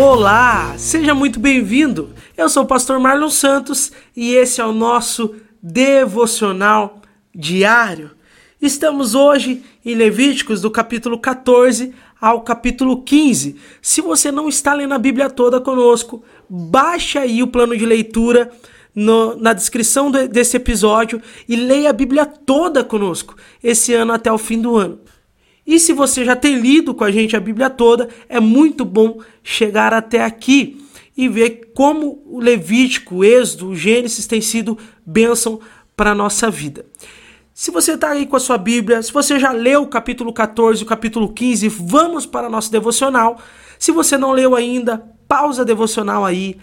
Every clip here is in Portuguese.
Olá, seja muito bem-vindo. Eu sou o pastor Marlon Santos e esse é o nosso devocional diário. Estamos hoje em Levíticos do capítulo 14 ao capítulo 15. Se você não está lendo a Bíblia toda conosco, baixe aí o plano de leitura no, na descrição de, desse episódio e leia a Bíblia toda conosco esse ano até o fim do ano. E se você já tem lido com a gente a Bíblia toda, é muito bom chegar até aqui e ver como o Levítico, o Êxodo, o Gênesis tem sido bênção para a nossa vida. Se você está aí com a sua Bíblia, se você já leu o capítulo 14 e o capítulo 15, vamos para nosso devocional. Se você não leu ainda, pausa devocional aí,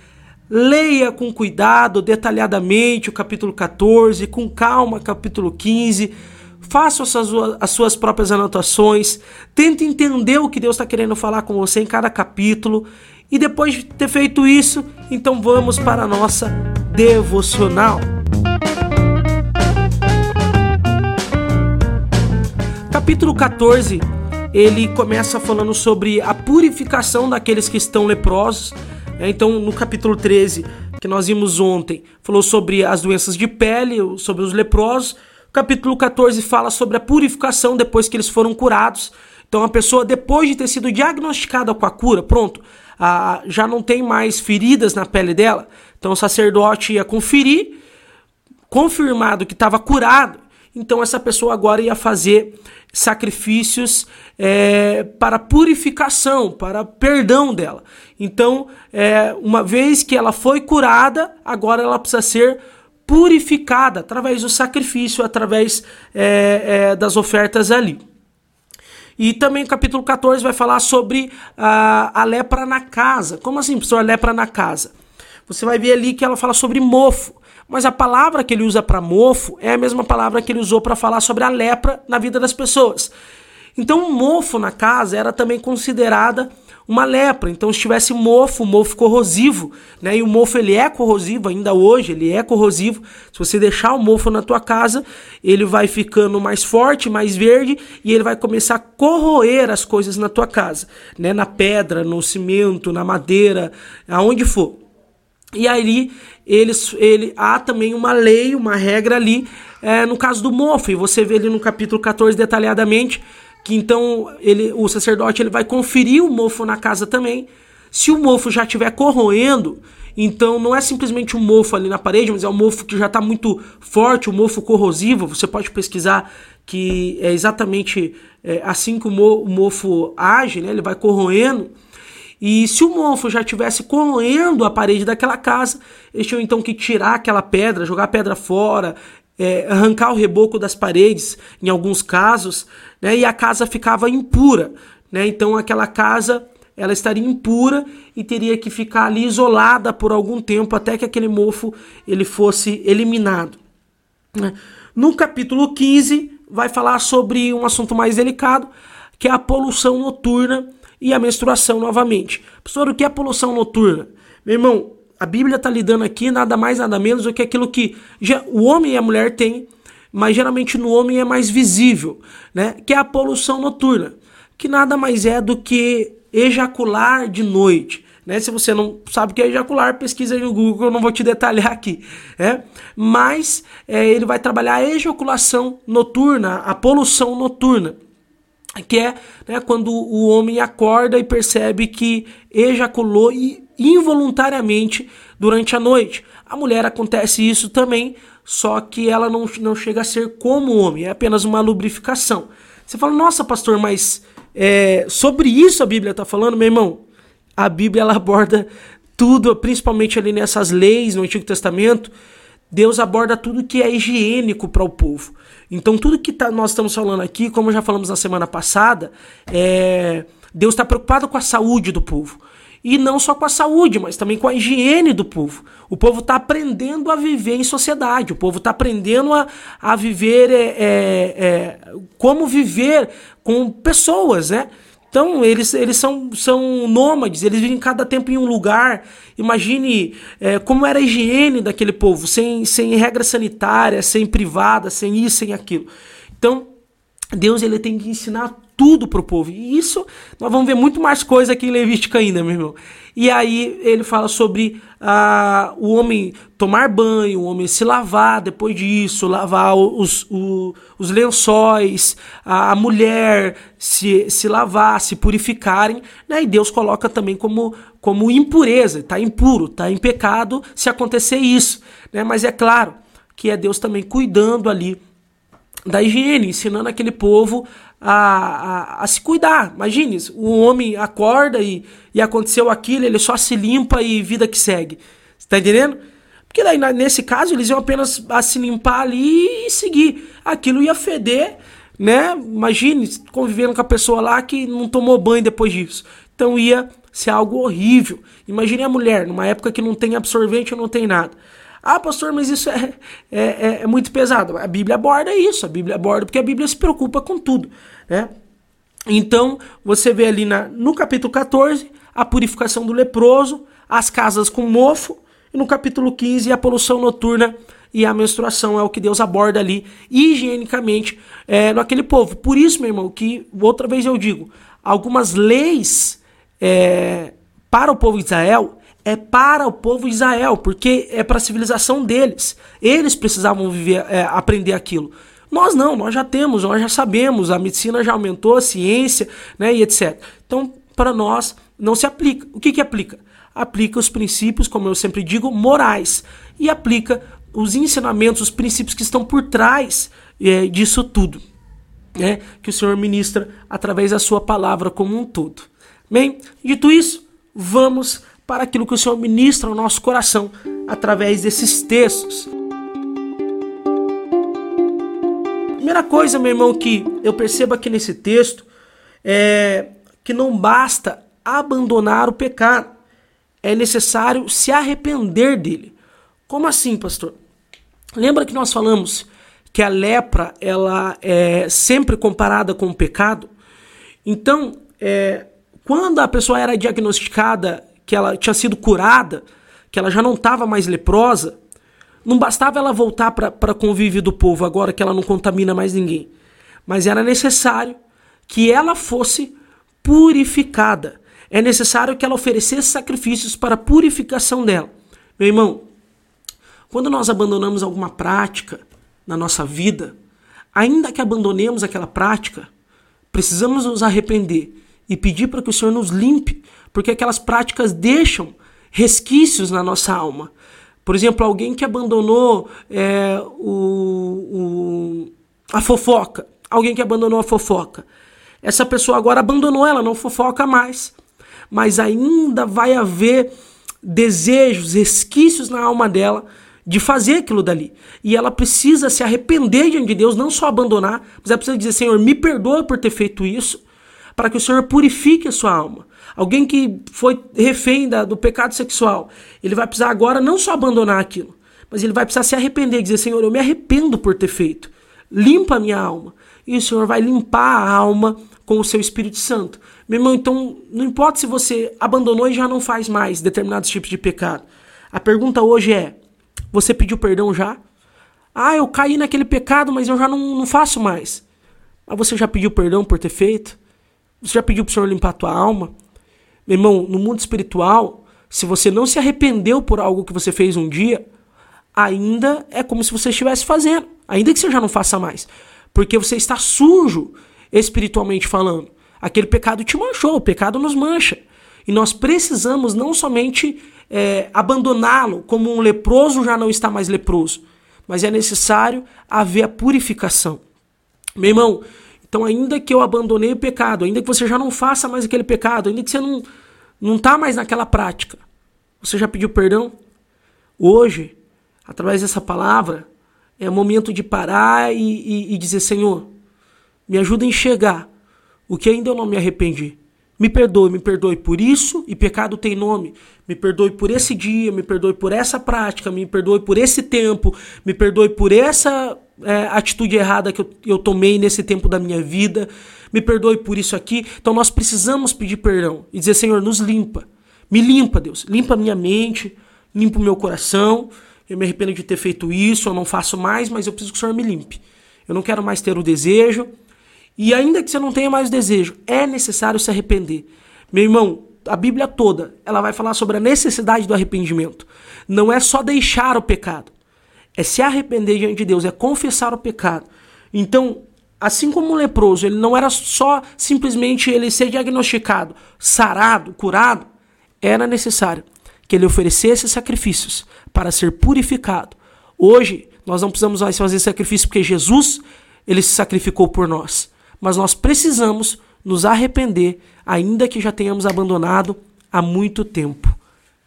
leia com cuidado, detalhadamente o capítulo 14, com calma, capítulo 15 faça as suas, as suas próprias anotações, tente entender o que Deus está querendo falar com você em cada capítulo. E depois de ter feito isso, então vamos para a nossa devocional. Capítulo 14, ele começa falando sobre a purificação daqueles que estão leprosos. Então, no capítulo 13, que nós vimos ontem, falou sobre as doenças de pele, sobre os leprosos capítulo 14 fala sobre a purificação depois que eles foram curados. Então a pessoa, depois de ter sido diagnosticada com a cura, pronto, já não tem mais feridas na pele dela. Então o sacerdote ia conferir, confirmado que estava curado. Então essa pessoa agora ia fazer sacrifícios é, para purificação, para perdão dela. Então, é, uma vez que ela foi curada, agora ela precisa ser purificada através do sacrifício, através é, é, das ofertas ali. E também o capítulo 14 vai falar sobre a, a lepra na casa. Como assim, professor, a lepra na casa? Você vai ver ali que ela fala sobre mofo. Mas a palavra que ele usa para mofo é a mesma palavra que ele usou para falar sobre a lepra na vida das pessoas. Então, o mofo na casa era também considerada uma lepra. Então, se tivesse mofo, mofo corrosivo, né? E o mofo ele é corrosivo ainda hoje, ele é corrosivo. Se você deixar o mofo na tua casa, ele vai ficando mais forte, mais verde e ele vai começar a corroer as coisas na tua casa, né? Na pedra, no cimento, na madeira, aonde for. E aí eles, ele, há também uma lei, uma regra ali, é, no caso do mofo, e você vê ali no capítulo 14 detalhadamente que então ele, o sacerdote ele vai conferir o mofo na casa também. Se o mofo já estiver corroendo, então não é simplesmente um mofo ali na parede, mas é um mofo que já está muito forte, um mofo corrosivo. Você pode pesquisar que é exatamente é, assim que o, mo, o mofo age, né? ele vai corroendo. E se o mofo já estivesse corroendo a parede daquela casa, eles tinham então que tirar aquela pedra, jogar a pedra fora, é, arrancar o reboco das paredes, em alguns casos, né, e a casa ficava impura. Né, então aquela casa ela estaria impura e teria que ficar ali isolada por algum tempo até que aquele mofo ele fosse eliminado. Né. No capítulo 15 vai falar sobre um assunto mais delicado, que é a poluição noturna e a menstruação novamente. Professor, o que é poluição noturna? Meu irmão, a Bíblia está lidando aqui nada mais, nada menos do que aquilo que o homem e a mulher têm, mas geralmente no homem é mais visível, né? Que é a poluição noturna, que nada mais é do que ejacular de noite. Né? Se você não sabe o que é ejacular, pesquisa aí no Google, eu não vou te detalhar aqui. Né? Mas é, ele vai trabalhar a ejaculação noturna, a poluição noturna que é né, quando o homem acorda e percebe que ejaculou involuntariamente durante a noite. A mulher acontece isso também, só que ela não, não chega a ser como o homem, é apenas uma lubrificação. Você fala, nossa, pastor, mas é, sobre isso a Bíblia está falando, meu irmão? A Bíblia ela aborda tudo, principalmente ali nessas leis no Antigo Testamento. Deus aborda tudo que é higiênico para o povo. Então, tudo que tá, nós estamos falando aqui, como já falamos na semana passada, é, Deus está preocupado com a saúde do povo. E não só com a saúde, mas também com a higiene do povo. O povo está aprendendo a viver em sociedade, o povo está aprendendo a, a viver, é, é, é, como viver com pessoas, né? Então, eles, eles são, são nômades, eles vivem cada tempo em um lugar. Imagine é, como era a higiene daquele povo, sem, sem regra sanitária, sem privada, sem isso, sem aquilo. Então, Deus ele tem que ensinar tudo pro povo. E isso nós vamos ver muito mais coisa aqui em Levítico ainda, meu irmão. E aí ele fala sobre ah, o homem tomar banho, o homem se lavar depois disso, lavar os, os, os lençóis, a, mulher se, se lavar, se purificarem. Né? E Deus coloca também como, como impureza, está impuro, está em pecado se acontecer isso. Né? Mas é claro que é Deus também cuidando ali da higiene, ensinando aquele povo a, a, a, se cuidar. Imagine, o homem acorda e, e aconteceu aquilo, ele só se limpa e vida que segue. Você tá entendendo? Porque daí, nesse caso, eles iam apenas a se limpar ali e seguir. Aquilo ia feder, né? Imagine convivendo com a pessoa lá que não tomou banho depois disso. Então ia ser algo horrível. Imagine a mulher, numa época que não tem absorvente, não tem nada. Ah, pastor, mas isso é, é, é, é muito pesado. A Bíblia aborda isso, a Bíblia aborda, porque a Bíblia se preocupa com tudo. Né? Então, você vê ali na, no capítulo 14 a purificação do leproso, as casas com mofo, e no capítulo 15 a poluição noturna e a menstruação é o que Deus aborda ali higienicamente é, naquele povo. Por isso, meu irmão, que outra vez eu digo, algumas leis é, para o povo de Israel é para o povo de Israel, porque é para a civilização deles. Eles precisavam viver, é, aprender aquilo. Nós não, nós já temos, nós já sabemos, a medicina já aumentou, a ciência, né, e etc. Então, para nós não se aplica. O que que aplica? Aplica os princípios, como eu sempre digo, morais e aplica os ensinamentos, os princípios que estão por trás é, disso tudo, né, que o Senhor ministra através da sua palavra como um todo. Bem, dito isso, vamos para aquilo que o Senhor ministra ao nosso coração através desses textos. Primeira coisa, meu irmão, que eu percebo aqui nesse texto é que não basta abandonar o pecado, é necessário se arrepender dele. Como assim, pastor? Lembra que nós falamos que a lepra ela é sempre comparada com o pecado? Então, é, quando a pessoa era diagnosticada que ela tinha sido curada, que ela já não estava mais leprosa, não bastava ela voltar para convívio do povo agora que ela não contamina mais ninguém. Mas era necessário que ela fosse purificada. É necessário que ela oferecesse sacrifícios para a purificação dela. Meu irmão, quando nós abandonamos alguma prática na nossa vida, ainda que abandonemos aquela prática, precisamos nos arrepender e pedir para que o Senhor nos limpe porque aquelas práticas deixam resquícios na nossa alma. Por exemplo, alguém que abandonou é, o, o, a fofoca, alguém que abandonou a fofoca. Essa pessoa agora abandonou ela, não fofoca mais. Mas ainda vai haver desejos, resquícios na alma dela de fazer aquilo dali. E ela precisa se arrepender diante de Deus, não só abandonar, mas ela precisa dizer: Senhor, me perdoa por ter feito isso, para que o Senhor purifique a sua alma. Alguém que foi refém da, do pecado sexual, ele vai precisar agora não só abandonar aquilo, mas ele vai precisar se arrepender e dizer: Senhor, eu me arrependo por ter feito. Limpa a minha alma. E o Senhor vai limpar a alma com o seu Espírito Santo. Meu irmão, então não importa se você abandonou e já não faz mais determinados tipos de pecado. A pergunta hoje é: você pediu perdão já? Ah, eu caí naquele pecado, mas eu já não, não faço mais. Mas você já pediu perdão por ter feito? Você já pediu para o Senhor limpar a tua alma? Meu irmão, no mundo espiritual, se você não se arrependeu por algo que você fez um dia, ainda é como se você estivesse fazendo, ainda que você já não faça mais, porque você está sujo espiritualmente falando. Aquele pecado te manchou, o pecado nos mancha. E nós precisamos não somente é, abandoná-lo como um leproso já não está mais leproso, mas é necessário haver a purificação. Meu irmão, então, ainda que eu abandonei o pecado, ainda que você já não faça mais aquele pecado, ainda que você não não está mais naquela prática, você já pediu perdão? Hoje, através dessa palavra, é momento de parar e, e, e dizer: Senhor, me ajuda a enxergar o que ainda eu não me arrependi. Me perdoe, me perdoe por isso e pecado tem nome. Me perdoe por esse dia, me perdoe por essa prática, me perdoe por esse tempo, me perdoe por essa é, atitude errada que eu, eu tomei nesse tempo da minha vida, me perdoe por isso aqui. Então nós precisamos pedir perdão e dizer: Senhor, nos limpa. Me limpa, Deus. Limpa a minha mente, limpa o meu coração. Eu me arrependo de ter feito isso, eu não faço mais, mas eu preciso que o Senhor me limpe. Eu não quero mais ter o desejo E ainda que você não tenha mais desejo, é necessário se arrepender. Meu irmão, a Bíblia toda, ela vai falar sobre a necessidade do arrependimento. Não é só deixar o pecado, é se arrepender diante de Deus, é confessar o pecado. Então, assim como o leproso, ele não era só simplesmente ele ser diagnosticado, sarado, curado, era necessário que ele oferecesse sacrifícios para ser purificado. Hoje, nós não precisamos mais fazer sacrifício porque Jesus, ele se sacrificou por nós. Mas nós precisamos nos arrepender, ainda que já tenhamos abandonado há muito tempo.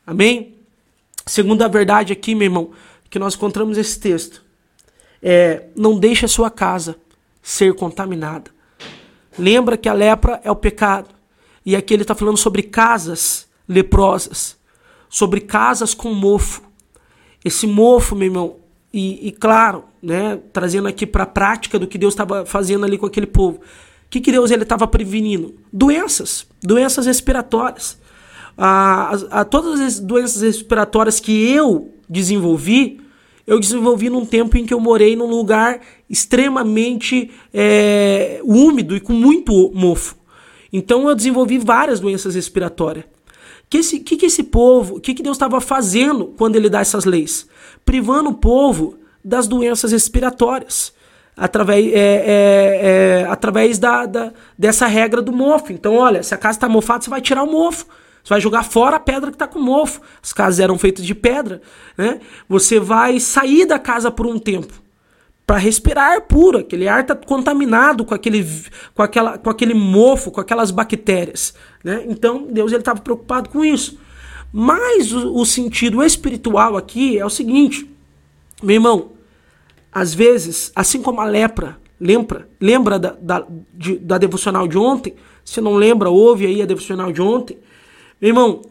Amém? Segunda verdade aqui, meu irmão, que nós encontramos esse texto é: não deixe a sua casa ser contaminada. Lembra que a lepra é o pecado. E aqui ele está falando sobre casas leprosas, sobre casas com mofo. Esse mofo, meu irmão, e, e claro, né, trazendo aqui para a prática do que Deus estava fazendo ali com aquele povo. O que, que Deus estava prevenindo? Doenças, doenças respiratórias. A, a, todas as doenças respiratórias que eu desenvolvi, eu desenvolvi num tempo em que eu morei num lugar extremamente é, úmido e com muito mofo. Então eu desenvolvi várias doenças respiratórias. Que, esse, que, que esse povo, o que, que Deus estava fazendo quando ele dá essas leis? Privando o povo das doenças respiratórias. Através, é, é, é, através da, da, dessa regra do mofo. Então, olha, se a casa está mofada, você vai tirar o mofo. Você vai jogar fora a pedra que está com mofo. As casas eram feitas de pedra. Né? Você vai sair da casa por um tempo para respirar ar puro. Aquele ar está contaminado com aquele, com, aquela, com aquele mofo, com aquelas bactérias. Né? Então Deus estava preocupado com isso. Mas o, o, sentido espiritual aqui é o seguinte, meu irmão, às vezes, assim como a lepra, lembra, lembra da, da, de, da devocional de ontem? Se não lembra, ouve aí a devocional de ontem. Irmão,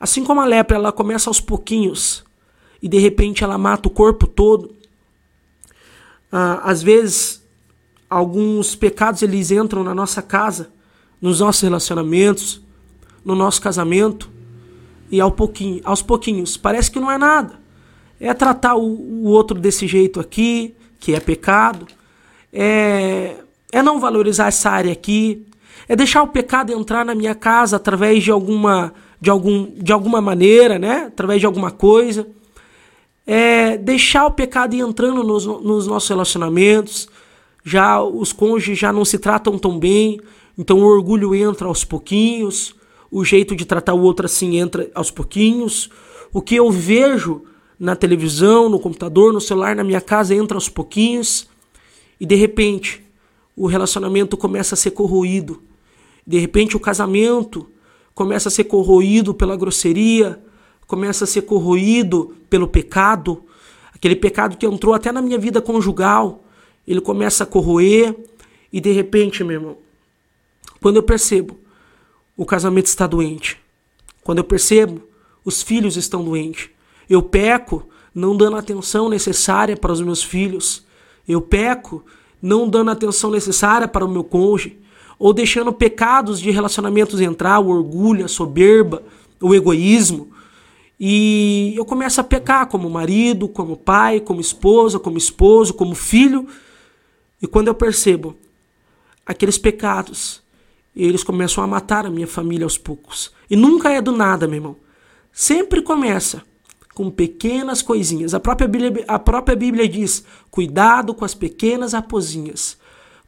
assim como a lepra, ela começa aos pouquinhos e de repente ela mata o corpo todo. Ah, às vezes, alguns pecados eles entram na nossa casa, nos nossos relacionamentos, no nosso casamento e ao pouquinho, aos pouquinhos. Parece que não é nada. É tratar o, o outro desse jeito aqui, que é pecado. É, é não valorizar essa área aqui, é deixar o pecado entrar na minha casa através de alguma, de algum, de alguma maneira, né? Através de alguma coisa. É deixar o pecado ir entrando nos, nos nossos relacionamentos. Já os cônjuges já não se tratam tão bem, então o orgulho entra aos pouquinhos, o jeito de tratar o outro assim entra aos pouquinhos. O que eu vejo na televisão, no computador, no celular, na minha casa entra aos pouquinhos e de repente o relacionamento começa a ser corroído de repente o casamento começa a ser corroído pela grosseria, começa a ser corroído pelo pecado, aquele pecado que entrou até na minha vida conjugal, ele começa a corroer. E de repente, meu irmão, quando eu percebo o casamento está doente, quando eu percebo os filhos estão doentes, eu peco não dando a atenção necessária para os meus filhos, eu peco não dando a atenção necessária para o meu cônjuge, ou deixando pecados de relacionamentos entrar, o orgulho, a soberba, o egoísmo. E eu começo a pecar como marido, como pai, como esposa, como esposo, como filho. E quando eu percebo aqueles pecados, eles começam a matar a minha família aos poucos. E nunca é do nada, meu irmão. Sempre começa com pequenas coisinhas. A própria Bíblia, a própria Bíblia diz: cuidado com as pequenas raposinhas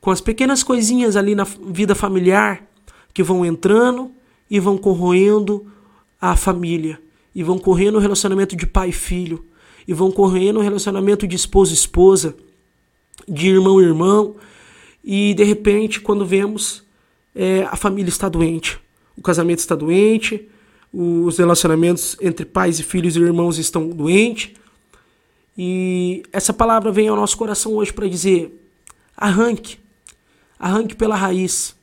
com as pequenas coisinhas ali na vida familiar que vão entrando e vão corroendo a família, e vão correndo o relacionamento de pai e filho, e vão correndo o relacionamento de esposa e esposa, de irmão e irmão, e de repente, quando vemos, é, a família está doente, o casamento está doente, os relacionamentos entre pais e filhos e irmãos estão doentes. E essa palavra vem ao nosso coração hoje para dizer: arranque, Arranque pela raiz.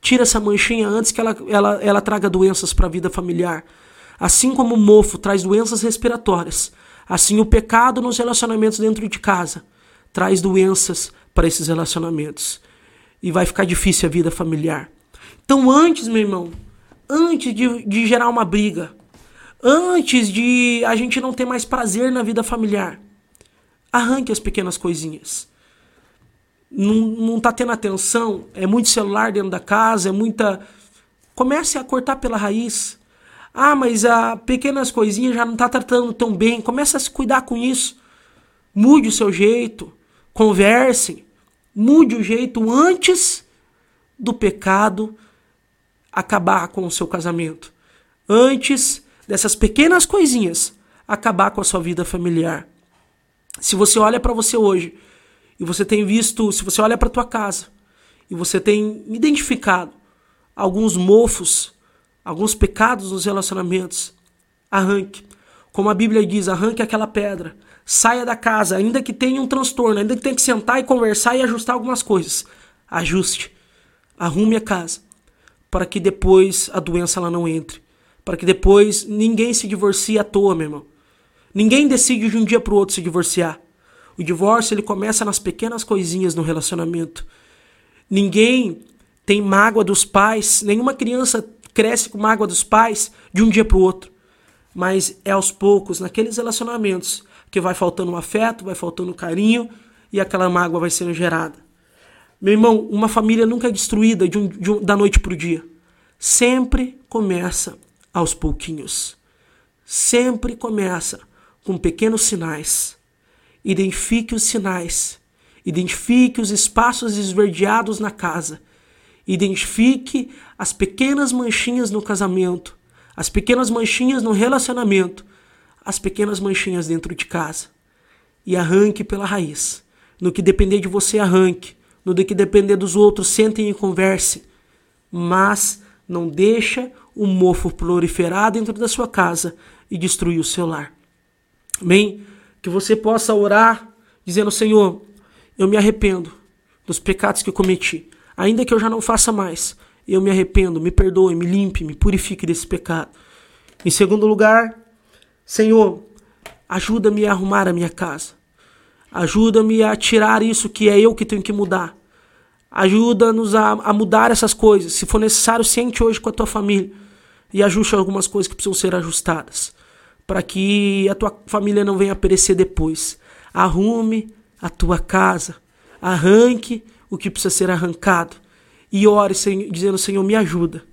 Tira essa manchinha antes que ela, ela, ela traga doenças para a vida familiar. Assim como o mofo traz doenças respiratórias, assim o pecado nos relacionamentos dentro de casa traz doenças para esses relacionamentos. E vai ficar difícil a vida familiar. Então, antes, meu irmão, antes de, de gerar uma briga, antes de a gente não ter mais prazer na vida familiar, arranque as pequenas coisinhas. Não, não tá tendo atenção, é muito celular dentro da casa, é muita. Comece a cortar pela raiz. Ah, mas a pequenas coisinhas já não tá tratando tão bem. Comece a se cuidar com isso. Mude o seu jeito. Conversem. Mude o jeito antes do pecado acabar com o seu casamento. Antes dessas pequenas coisinhas acabar com a sua vida familiar. Se você olha para você hoje e você tem visto, se você olha para tua casa e você tem identificado alguns mofos, alguns pecados nos relacionamentos, arranque. Como a Bíblia diz, arranque aquela pedra. Saia da casa, ainda que tenha um transtorno, ainda que tenha que sentar e conversar e ajustar algumas coisas. Ajuste. Arrume a casa para que depois a doença ela não entre. Para que depois ninguém se divorcie à toa, meu irmão. Ninguém decide de um dia para o outro se divorciar. O divórcio ele começa nas pequenas coisinhas no relacionamento. Ninguém tem mágoa dos pais, nenhuma criança cresce com mágoa dos pais de um dia para o outro. Mas é aos poucos, naqueles relacionamentos, que vai faltando o afeto, vai faltando carinho e aquela mágoa vai sendo gerada. Meu irmão, uma família nunca é destruída de um, de um, da noite para o dia. Sempre começa aos pouquinhos. Sempre começa com pequenos sinais. Identifique os sinais. Identifique os espaços esverdeados na casa. Identifique as pequenas manchinhas no casamento, as pequenas manchinhas no relacionamento, as pequenas manchinhas dentro de casa. E arranque pela raiz. No que depender de você, arranque no que depender dos outros, sentem e conversem. Mas não deixa o mofo proliferar dentro da sua casa e destruir o seu lar. Amém? Que você possa orar dizendo: Senhor, eu me arrependo dos pecados que eu cometi, ainda que eu já não faça mais. Eu me arrependo, me perdoe, me limpe, me purifique desse pecado. Em segundo lugar, Senhor, ajuda-me a arrumar a minha casa. Ajuda-me a tirar isso que é eu que tenho que mudar. Ajuda-nos a, a, mudar essas coisas. Se for necessário, sente hoje com a tua família e ajuste algumas coisas que precisam ser ajustadas. Para que a tua família não venha perecer depois. Arrume a tua casa. Arranque o que precisa ser arrancado. E ore dizendo: Senhor, me ajuda.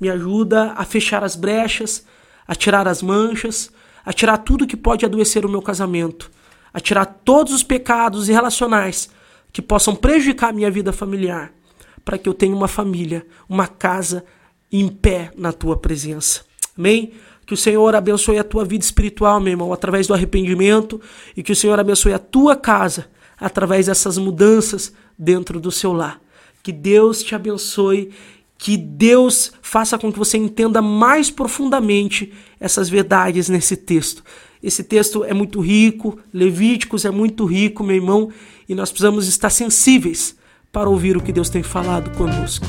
Me ajuda a fechar as brechas, a tirar as manchas, a tirar tudo que pode adoecer o meu casamento a tirar todos os pecados irrelacionais que possam prejudicar a minha vida familiar, para que eu tenha uma família, uma casa em pé na tua presença. Amém? Que o Senhor abençoe a tua vida espiritual, meu irmão, através do arrependimento, e que o Senhor abençoe a tua casa através dessas mudanças dentro do seu lar. Que Deus te abençoe, que Deus faça com que você entenda mais profundamente essas verdades nesse texto. Esse texto é muito rico, Levíticos é muito rico, meu irmão, e nós precisamos estar sensíveis para ouvir o que Deus tem falado conosco.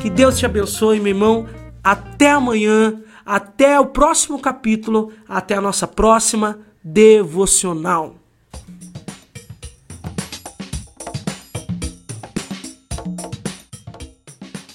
Que Deus te abençoe, meu irmão. Até amanhã, até o próximo capítulo, até a nossa próxima devocional.